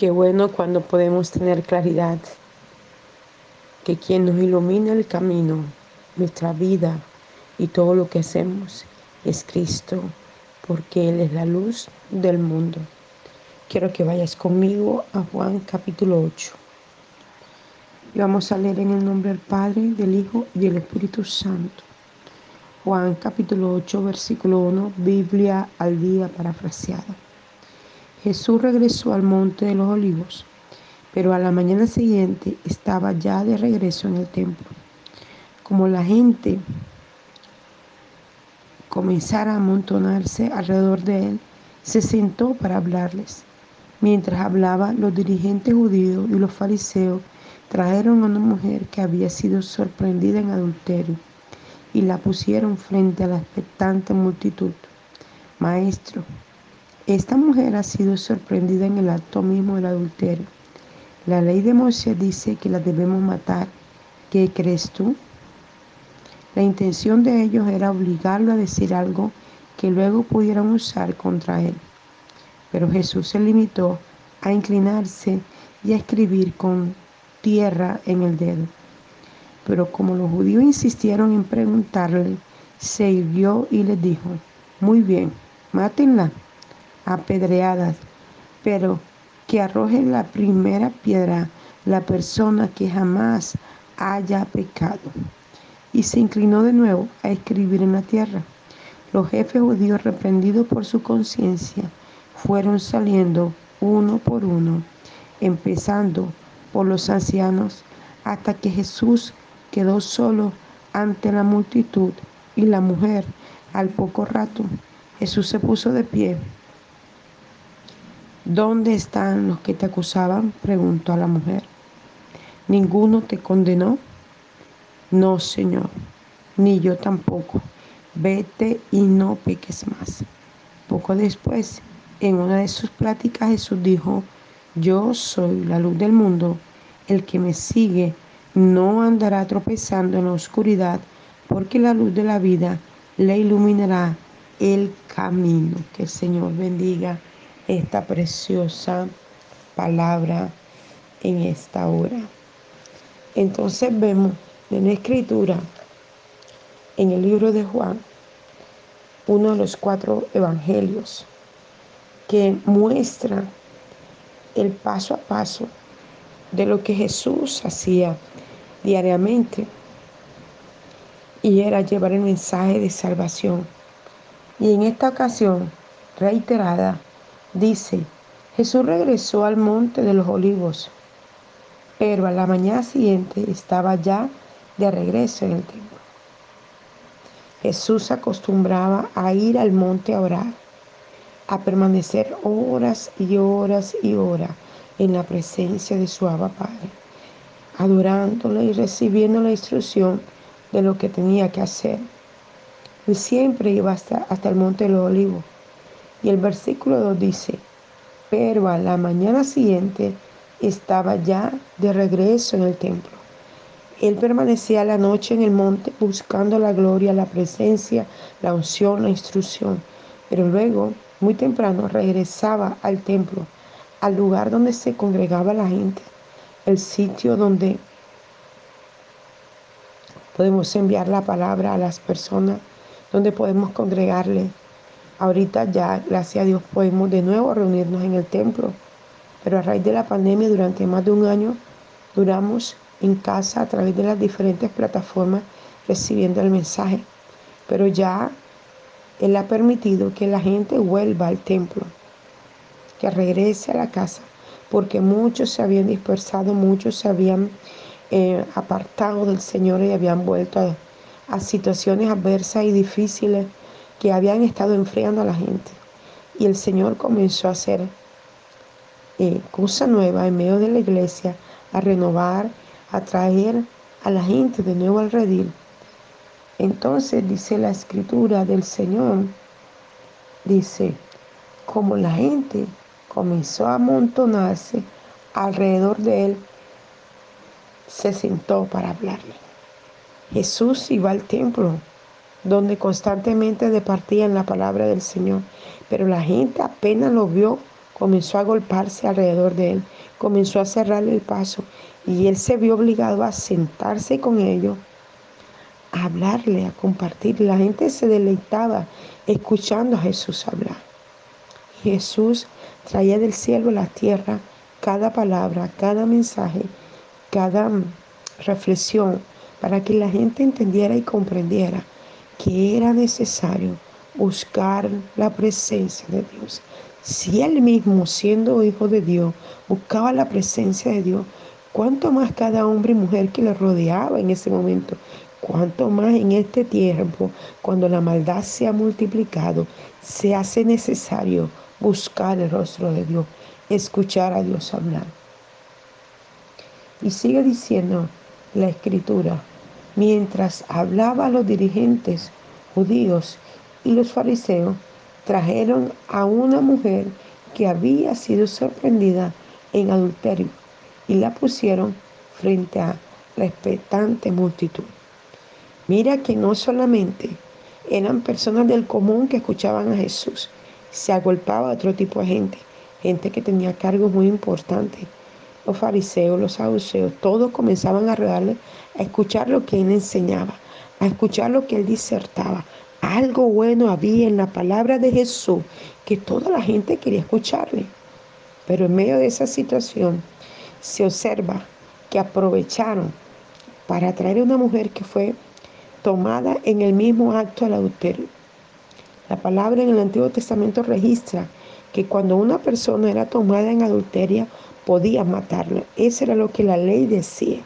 Qué bueno cuando podemos tener claridad que quien nos ilumina el camino, nuestra vida y todo lo que hacemos es Cristo, porque Él es la luz del mundo. Quiero que vayas conmigo a Juan capítulo 8. Y vamos a leer en el nombre del Padre, del Hijo y del Espíritu Santo. Juan capítulo 8, versículo 1, Biblia al día parafraseada. Jesús regresó al monte de los olivos, pero a la mañana siguiente estaba ya de regreso en el templo. Como la gente comenzara a amontonarse alrededor de él, se sentó para hablarles. Mientras hablaba, los dirigentes judíos y los fariseos trajeron a una mujer que había sido sorprendida en adulterio y la pusieron frente a la expectante multitud. Maestro, esta mujer ha sido sorprendida en el acto mismo del adulterio. La ley de Moisés dice que la debemos matar. ¿Qué crees tú? La intención de ellos era obligarlo a decir algo que luego pudieran usar contra él. Pero Jesús se limitó a inclinarse y a escribir con tierra en el dedo. Pero como los judíos insistieron en preguntarle, se irguió y les dijo, muy bien, mátenla apedreadas, pero que arroje la primera piedra la persona que jamás haya pecado. Y se inclinó de nuevo a escribir en la tierra. Los jefes judíos, reprendidos por su conciencia, fueron saliendo uno por uno, empezando por los ancianos, hasta que Jesús quedó solo ante la multitud y la mujer. Al poco rato, Jesús se puso de pie ¿Dónde están los que te acusaban? preguntó a la mujer. ¿Ninguno te condenó? No, Señor, ni yo tampoco. Vete y no peques más. Poco después, en una de sus pláticas, Jesús dijo, yo soy la luz del mundo. El que me sigue no andará tropezando en la oscuridad, porque la luz de la vida le iluminará el camino. Que el Señor bendiga esta preciosa palabra en esta hora. Entonces vemos en la escritura, en el libro de Juan, uno de los cuatro evangelios, que muestra el paso a paso de lo que Jesús hacía diariamente y era llevar el mensaje de salvación. Y en esta ocasión reiterada, Dice, Jesús regresó al monte de los olivos, pero a la mañana siguiente estaba ya de regreso en el templo. Jesús acostumbraba a ir al monte a orar, a permanecer horas y horas y horas en la presencia de su Abba Padre, adorándole y recibiendo la instrucción de lo que tenía que hacer. Él siempre iba hasta, hasta el monte de los olivos y el versículo 2 dice, pero a la mañana siguiente estaba ya de regreso en el templo. Él permanecía la noche en el monte buscando la gloria, la presencia, la unción, la instrucción. Pero luego, muy temprano, regresaba al templo, al lugar donde se congregaba la gente, el sitio donde podemos enviar la palabra a las personas, donde podemos congregarle, Ahorita ya, gracias a Dios, podemos de nuevo reunirnos en el templo, pero a raíz de la pandemia durante más de un año duramos en casa a través de las diferentes plataformas recibiendo el mensaje. Pero ya Él ha permitido que la gente vuelva al templo, que regrese a la casa, porque muchos se habían dispersado, muchos se habían eh, apartado del Señor y habían vuelto a situaciones adversas y difíciles que habían estado enfriando a la gente. Y el Señor comenzó a hacer eh, cosa nueva en medio de la iglesia, a renovar, a traer a la gente de nuevo al redil. Entonces dice la escritura del Señor, dice, como la gente comenzó a amontonarse alrededor de él, se sentó para hablarle. Jesús iba al templo donde constantemente departían la palabra del Señor. Pero la gente apenas lo vio comenzó a golparse alrededor de él, comenzó a cerrarle el paso y él se vio obligado a sentarse con ellos, a hablarle, a compartir. La gente se deleitaba escuchando a Jesús hablar. Jesús traía del cielo a la tierra cada palabra, cada mensaje, cada reflexión para que la gente entendiera y comprendiera que era necesario buscar la presencia de Dios. Si él mismo, siendo hijo de Dios, buscaba la presencia de Dios, cuánto más cada hombre y mujer que le rodeaba en ese momento, cuánto más en este tiempo, cuando la maldad se ha multiplicado, se hace necesario buscar el rostro de Dios, escuchar a Dios hablar. Y sigue diciendo la escritura, mientras hablaba los dirigentes judíos y los fariseos, trajeron a una mujer que había sido sorprendida en adulterio y la pusieron frente a la expectante multitud. Mira que no solamente eran personas del común que escuchaban a Jesús, se agolpaba a otro tipo de gente, gente que tenía cargos muy importantes. Los fariseos, los saduceos, todos comenzaban a rodarle a escuchar lo que él enseñaba, a escuchar lo que él disertaba. Algo bueno había en la palabra de Jesús que toda la gente quería escucharle. Pero en medio de esa situación se observa que aprovecharon para traer a una mujer que fue tomada en el mismo acto del adulterio. La palabra en el Antiguo Testamento registra que cuando una persona era tomada en adulteria, podía matarla. Eso era lo que la ley decía.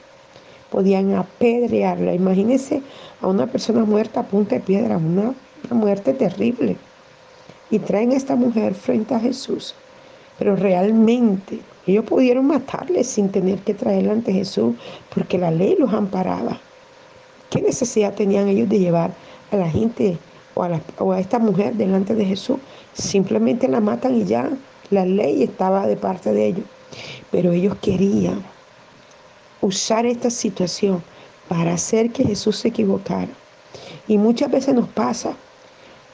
Podían apedrearla. Imagínense a una persona muerta a punta de piedra, una, una muerte terrible. Y traen a esta mujer frente a Jesús. Pero realmente ellos pudieron matarle sin tener que traerla ante Jesús, porque la ley los amparaba. ¿Qué necesidad tenían ellos de llevar a la gente o a, esta mujer delante de Jesús, simplemente la matan y ya la ley estaba de parte de ellos. Pero ellos querían usar esta situación para hacer que Jesús se equivocara. Y muchas veces nos pasa,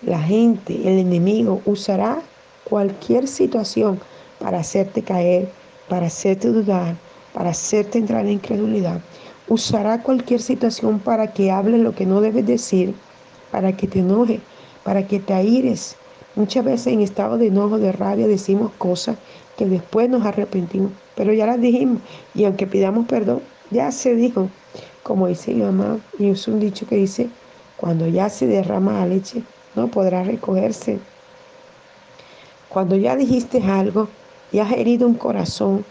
la gente, el enemigo usará cualquier situación para hacerte caer, para hacerte dudar, para hacerte entrar en incredulidad. Usará cualquier situación para que hables lo que no debes decir para que te enoje, para que te aires. Muchas veces en estado de enojo, de rabia, decimos cosas que después nos arrepentimos, pero ya las dijimos y aunque pidamos perdón, ya se dijo, como dice mi mamá, y es un dicho que dice, cuando ya se derrama la leche, no podrá recogerse. Cuando ya dijiste algo y has herido un corazón,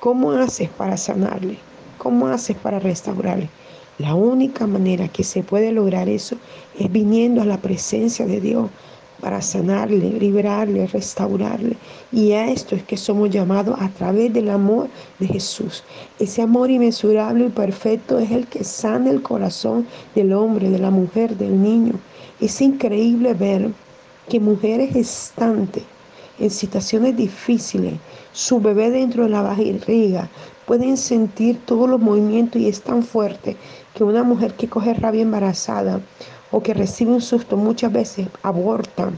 ¿cómo haces para sanarle? ¿Cómo haces para restaurarle? La única manera que se puede lograr eso es viniendo a la presencia de Dios para sanarle, liberarle, restaurarle. Y a esto es que somos llamados a través del amor de Jesús. Ese amor inmensurable y perfecto es el que sana el corazón del hombre, de la mujer, del niño. Es increíble ver que mujeres estantes en situaciones difíciles, su bebé dentro de la barriga, pueden sentir todos los movimientos y es tan fuerte que una mujer que coge rabia embarazada o que recibe un susto muchas veces aborta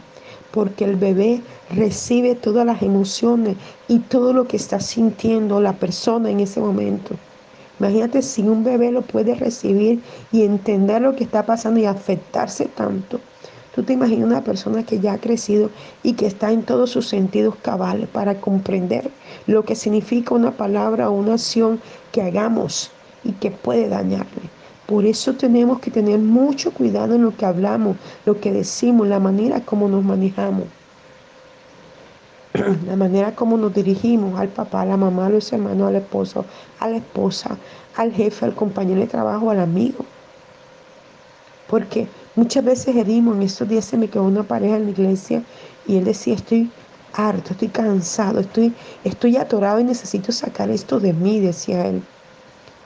porque el bebé recibe todas las emociones y todo lo que está sintiendo la persona en ese momento. Imagínate si un bebé lo puede recibir y entender lo que está pasando y afectarse tanto. Tú te imaginas una persona que ya ha crecido y que está en todos sus sentidos cabales para comprender lo que significa una palabra o una acción que hagamos y que puede dañarle. Por eso tenemos que tener mucho cuidado en lo que hablamos, lo que decimos, la manera como nos manejamos, la manera como nos dirigimos al papá, a la mamá, a los hermanos, al esposo, a la esposa, al jefe, al compañero de trabajo, al amigo. Porque muchas veces herimos, en estos días se me quedó una pareja en la iglesia y él decía, estoy harto, estoy cansado, estoy, estoy atorado y necesito sacar esto de mí, decía él.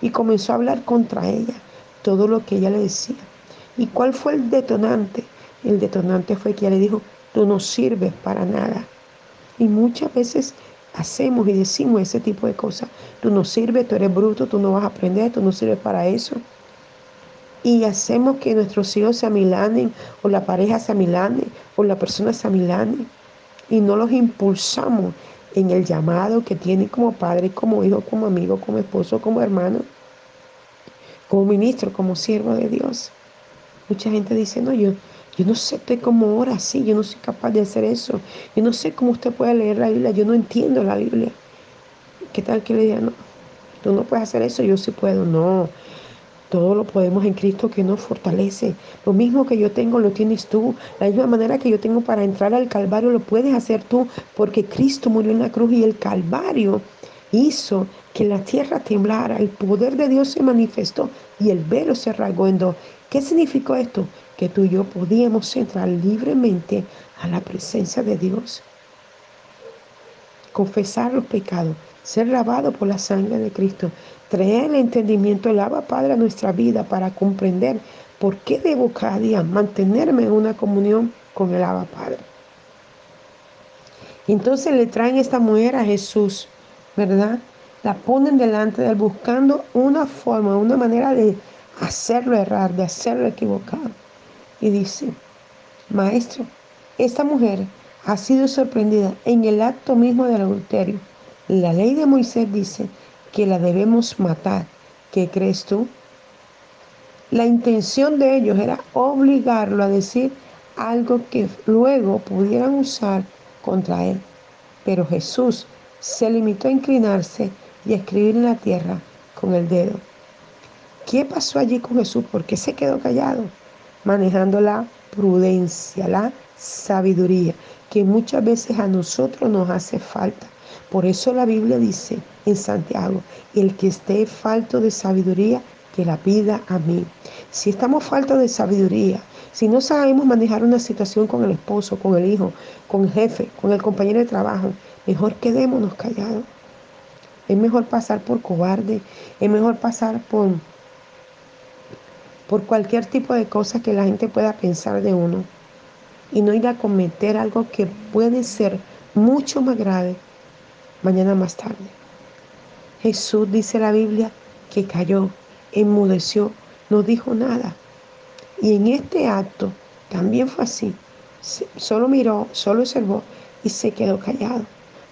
Y comenzó a hablar contra ella todo lo que ella le decía. ¿Y cuál fue el detonante? El detonante fue que ella le dijo, tú no sirves para nada. Y muchas veces hacemos y decimos ese tipo de cosas. Tú no sirves, tú eres bruto, tú no vas a aprender, tú no sirves para eso. Y hacemos que nuestros hijos se amilanen, o la pareja se amilane, o la persona se amilane. Y no los impulsamos en el llamado que tiene como padre, como hijo, como amigo, como esposo, como hermano, como ministro, como siervo de Dios. Mucha gente dice, no, yo, yo no sé, estoy como ahora así, yo no soy capaz de hacer eso. Yo no sé cómo usted puede leer la Biblia, yo no entiendo la Biblia. ¿Qué tal que le diga, no, tú no puedes hacer eso, yo sí puedo? No, todo lo podemos en Cristo que nos fortalece. Lo mismo que yo tengo lo tienes tú. La misma manera que yo tengo para entrar al Calvario lo puedes hacer tú porque Cristo murió en la cruz y el Calvario hizo que la tierra temblara, el poder de Dios se manifestó y el velo se rasgó en dos. ¿Qué significó esto? Que tú y yo podíamos entrar libremente a la presencia de Dios, confesar los pecados, ser lavado por la sangre de Cristo, traer el entendimiento, el Abba Padre a nuestra vida para comprender por qué debo cada día mantenerme en una comunión con el Abba Padre. Entonces le traen esta mujer a Jesús, ¿verdad? La ponen delante de él buscando una forma, una manera de hacerlo errar, de hacerlo equivocar. Y dice, maestro, esta mujer ha sido sorprendida en el acto mismo del adulterio. La ley de Moisés dice que la debemos matar. ¿Qué crees tú? La intención de ellos era obligarlo a decir algo que luego pudieran usar contra él. Pero Jesús se limitó a inclinarse y a escribir en la tierra con el dedo. ¿Qué pasó allí con Jesús? ¿Por qué se quedó callado? Manejando la prudencia, la sabiduría, que muchas veces a nosotros nos hace falta. Por eso la Biblia dice en Santiago, el que esté falto de sabiduría, que la pida a mí. Si estamos faltos de sabiduría, si no sabemos manejar una situación con el esposo, con el hijo, con el jefe, con el compañero de trabajo, mejor quedémonos callados. Es mejor pasar por cobarde, es mejor pasar por por cualquier tipo de cosa que la gente pueda pensar de uno y no ir a cometer algo que puede ser mucho más grave mañana más tarde. Jesús dice la Biblia que cayó, enmudeció, no dijo nada. Y en este acto también fue así. Solo miró, solo observó y se quedó callado.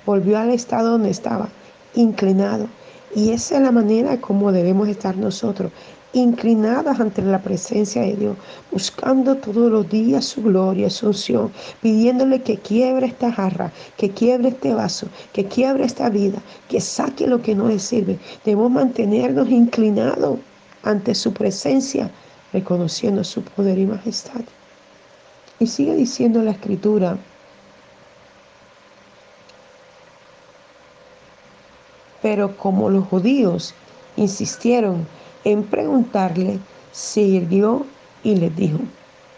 Volvió al estado donde estaba, inclinado. Y esa es la manera como debemos estar nosotros, inclinadas ante la presencia de Dios, buscando todos los días su gloria, su unción, pidiéndole que quiebre esta jarra, que quiebre este vaso, que quiebre esta vida, que saque lo que no le sirve. Debemos mantenernos inclinados ante su presencia, reconociendo su poder y majestad. Y sigue diciendo la escritura, pero como los judíos insistieron en preguntarle, sirvió y les dijo,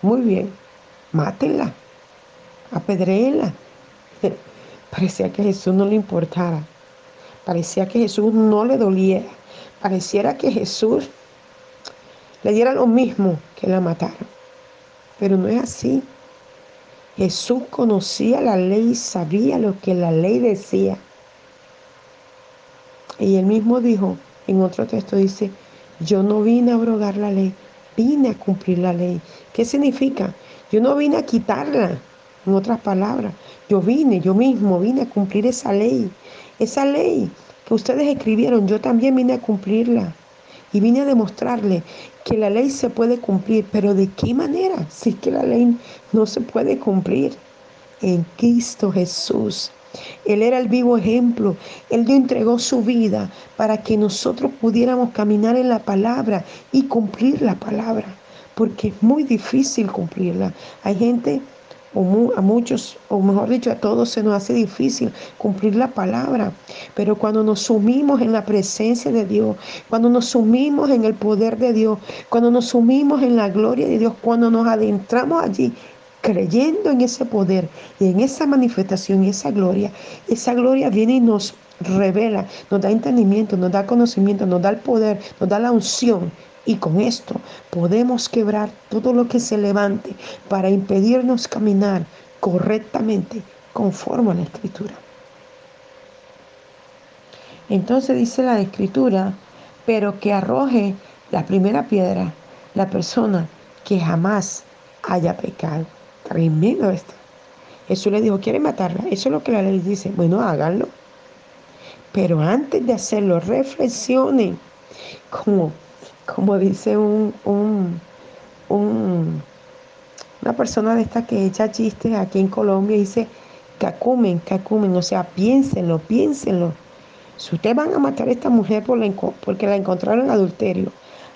muy bien, mátenla, apedréenla. Parecía que Jesús no le importara, parecía que Jesús no le doliera, pareciera que Jesús le diera lo mismo que la matara. Pero no es así. Jesús conocía la ley, sabía lo que la ley decía. Y él mismo dijo, en otro texto dice, yo no vine a abrogar la ley, vine a cumplir la ley. ¿Qué significa? Yo no vine a quitarla, en otras palabras. Yo vine, yo mismo vine a cumplir esa ley. Esa ley que ustedes escribieron, yo también vine a cumplirla. Y vine a demostrarle que la ley se puede cumplir, pero ¿de qué manera? Si es que la ley no se puede cumplir. En Cristo Jesús él era el vivo ejemplo. Él Dios entregó su vida para que nosotros pudiéramos caminar en la palabra y cumplir la palabra. Porque es muy difícil cumplirla. Hay gente, o a muchos, o mejor dicho, a todos se nos hace difícil cumplir la palabra. Pero cuando nos sumimos en la presencia de Dios, cuando nos sumimos en el poder de Dios, cuando nos sumimos en la gloria de Dios, cuando nos adentramos allí, creyendo en ese poder y en esa manifestación y esa gloria, esa gloria viene y nos revela, nos da entendimiento, nos da conocimiento, nos da el poder, nos da la unción. Y con esto podemos quebrar todo lo que se levante para impedirnos caminar correctamente conforme a la escritura. Entonces dice la escritura, pero que arroje la primera piedra la persona que jamás haya pecado. Tremendo esto. Jesús le dijo, ¿quieren matarla? Eso es lo que la ley dice. Bueno, háganlo. Pero antes de hacerlo, reflexione. Como, como dice un, un, una persona de esta que echa chistes aquí en Colombia, dice, cacumen, cacumen, o sea, piénsenlo, piénsenlo. Si ustedes van a matar a esta mujer porque la encontraron en adulterio,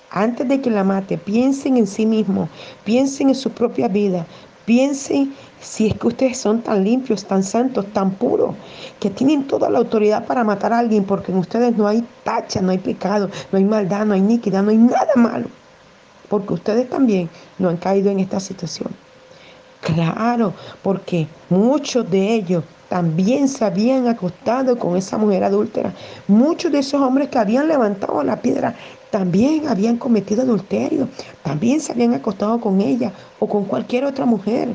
antes de que la mate, piensen en sí mismo, piensen en su propia vida, piensen si es que ustedes son tan limpios, tan santos, tan puros, que tienen toda la autoridad para matar a alguien, porque en ustedes no hay tacha, no hay pecado, no hay maldad, no hay iniquidad, no hay nada malo, porque ustedes también no han caído en esta situación. Claro, porque muchos de ellos también se habían acostado con esa mujer adúltera. Muchos de esos hombres que habían levantado la piedra también habían cometido adulterio, también se habían acostado con ella o con cualquier otra mujer.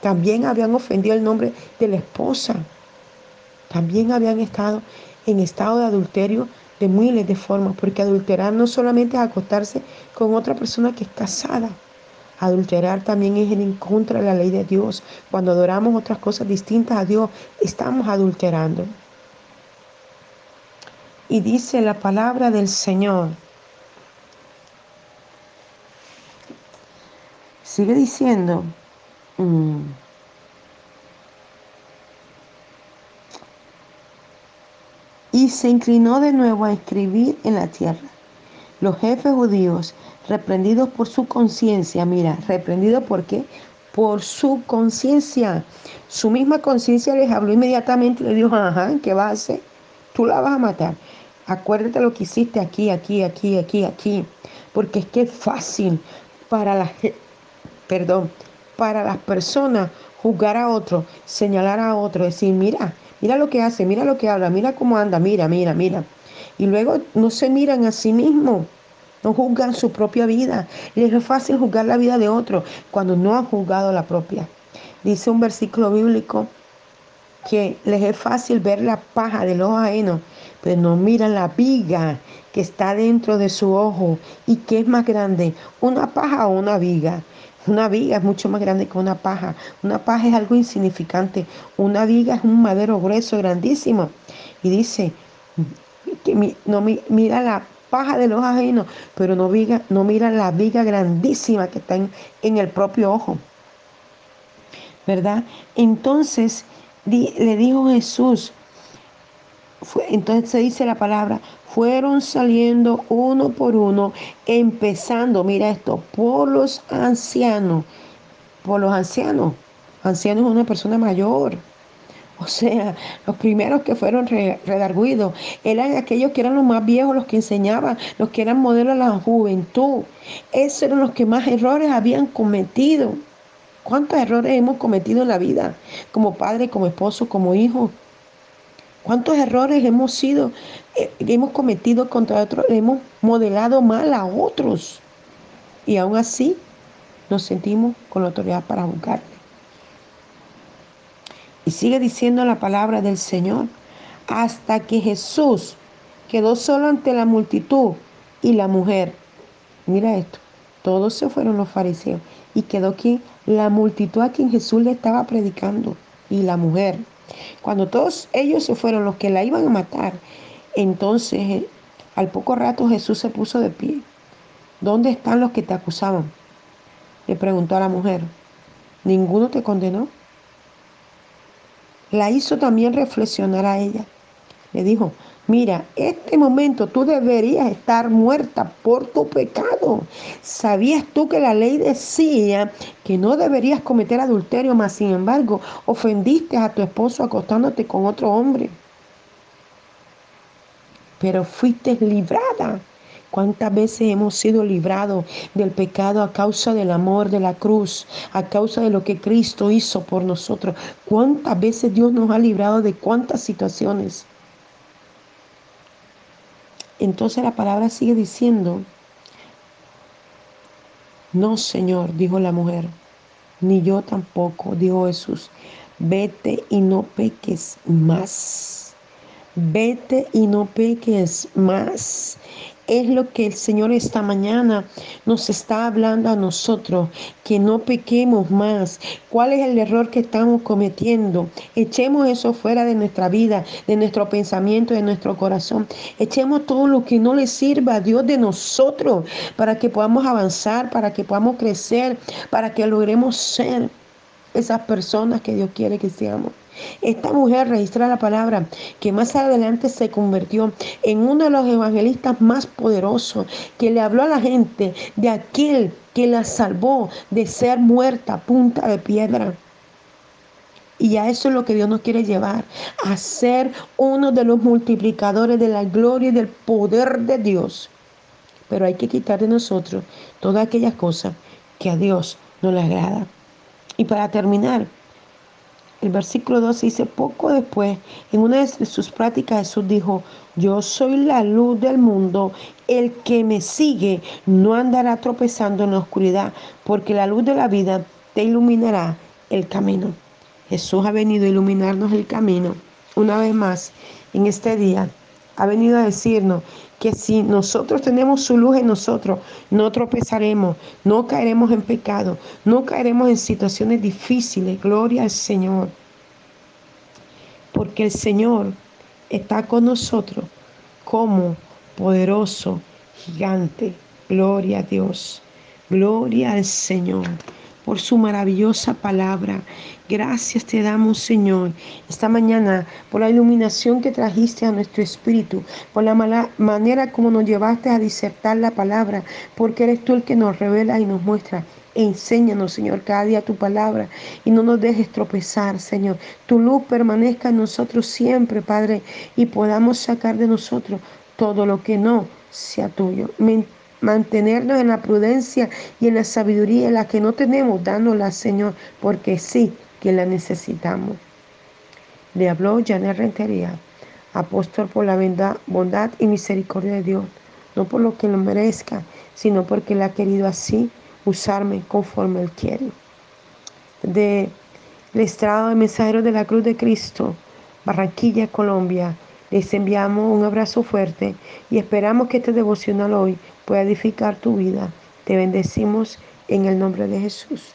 También habían ofendido el nombre de la esposa. También habían estado en estado de adulterio de miles de formas, porque adulterar no solamente es acostarse con otra persona que es casada, Adulterar también es en contra de la ley de Dios. Cuando adoramos otras cosas distintas a Dios, estamos adulterando. Y dice la palabra del Señor. Sigue diciendo. Mm, y se inclinó de nuevo a escribir en la tierra. Los jefes judíos reprendidos por su conciencia. Mira, reprendidos por qué? Por su conciencia. Su misma conciencia les habló inmediatamente y le dijo, ajá, ¿qué vas a hacer? Tú la vas a matar. Acuérdate lo que hiciste aquí, aquí, aquí, aquí, aquí. Porque es que es fácil para las, perdón, para las personas juzgar a otro, señalar a otro, decir, mira, mira lo que hace, mira lo que habla, mira cómo anda, mira, mira, mira. Y luego no se miran a sí mismos no juzgan su propia vida. Les es fácil juzgar la vida de otro cuando no han juzgado la propia. Dice un versículo bíblico que les es fácil ver la paja del ojo ajeno, pero no miran la viga que está dentro de su ojo y que es más grande, una paja o una viga. Una viga es mucho más grande que una paja. Una paja es algo insignificante. Una viga es un madero grueso, grandísimo. Y dice que no mira la paja de los ajenos, pero no, viga, no miran la viga grandísima que está en, el propio ojo. ¿Verdad? Entonces le dijo Jesús, entonces se dice la palabra, fueron saliendo uno por uno, empezando, mira esto, por los ancianos, por los ancianos. Anciano es una persona mayor, o sea, los primeros que fueron redarguidos eran aquellos que eran los más viejos, los que enseñaban, los que eran modelos de la juventud. Esos eran los que más errores habían cometido. ¿Cuántos errores hemos cometido en la vida? Como padre, como esposo, como hijo. ¿Cuántos errores hemos sido, eh, hemos cometido contra otros? Hemos modelado mal a otros. Y aún así nos sentimos con la autoridad para juzgar. Y sigue diciendo la palabra del Señor hasta que Jesús quedó solo ante la multitud y la mujer. Mira esto, todos se fueron los fariseos y quedó aquí la multitud a quien Jesús le estaba predicando y la mujer. Cuando todos ellos se fueron, los que la iban a matar, entonces eh, al poco rato Jesús se puso de pie. ¿Dónde están los que te acusaban? Le preguntó a la mujer. ¿Ninguno te condenó? la hizo también reflexionar a ella. Le dijo, mira, este momento tú deberías estar muerta por tu pecado. ¿Sabías tú que la ley decía que no deberías cometer adulterio, mas sin embargo ofendiste a tu esposo acostándote con otro hombre? Pero fuiste librada ¿Cuántas veces hemos sido librados del pecado a causa del amor de la cruz, a causa de lo que Cristo hizo por nosotros? ¿Cuántas veces Dios nos ha librado de cuántas situaciones? Entonces la palabra sigue diciendo, no Señor, dijo la mujer, ni yo tampoco, dijo Jesús, vete y no peques más. Vete y no peques más. Es lo que el Señor esta mañana nos está hablando a nosotros, que no pequemos más. ¿Cuál es el error que estamos cometiendo? Echemos eso fuera de nuestra vida, de nuestro pensamiento, de nuestro corazón. Echemos todo lo que no le sirva a Dios de nosotros para que podamos avanzar, para que podamos crecer, para que logremos ser esas personas que Dios quiere que seamos. Esta mujer registra la palabra que más adelante se convirtió en uno de los evangelistas más poderosos, que le habló a la gente de aquel que la salvó de ser muerta a punta de piedra. Y a eso es lo que Dios nos quiere llevar, a ser uno de los multiplicadores de la gloria y del poder de Dios. Pero hay que quitar de nosotros todas aquellas cosas que a Dios no le agrada. Y para terminar, el versículo 12 dice, poco después, en una de sus prácticas Jesús dijo, yo soy la luz del mundo, el que me sigue no andará tropezando en la oscuridad, porque la luz de la vida te iluminará el camino. Jesús ha venido a iluminarnos el camino una vez más en este día. Ha venido a decirnos que si nosotros tenemos su luz en nosotros, no tropezaremos, no caeremos en pecado, no caeremos en situaciones difíciles. Gloria al Señor. Porque el Señor está con nosotros como poderoso gigante. Gloria a Dios. Gloria al Señor por su maravillosa palabra. Gracias te damos, Señor, esta mañana por la iluminación que trajiste a nuestro espíritu, por la mala manera como nos llevaste a disertar la palabra, porque eres tú el que nos revela y nos muestra. Enséñanos, Señor, cada día tu palabra y no nos dejes tropezar, Señor. Tu luz permanezca en nosotros siempre, Padre, y podamos sacar de nosotros todo lo que no sea tuyo mantenernos en la prudencia y en la sabiduría la que no tenemos, dándola, Señor, porque sí que la necesitamos. Le habló Janet Rentería, apóstol por la bondad y misericordia de Dios, no por lo que lo merezca, sino porque Él ha querido así usarme conforme Él quiere. De el estrado de mensajeros de la Cruz de Cristo, Barranquilla, Colombia, les enviamos un abrazo fuerte y esperamos que este devocional hoy pueda edificar tu vida. Te bendecimos en el nombre de Jesús.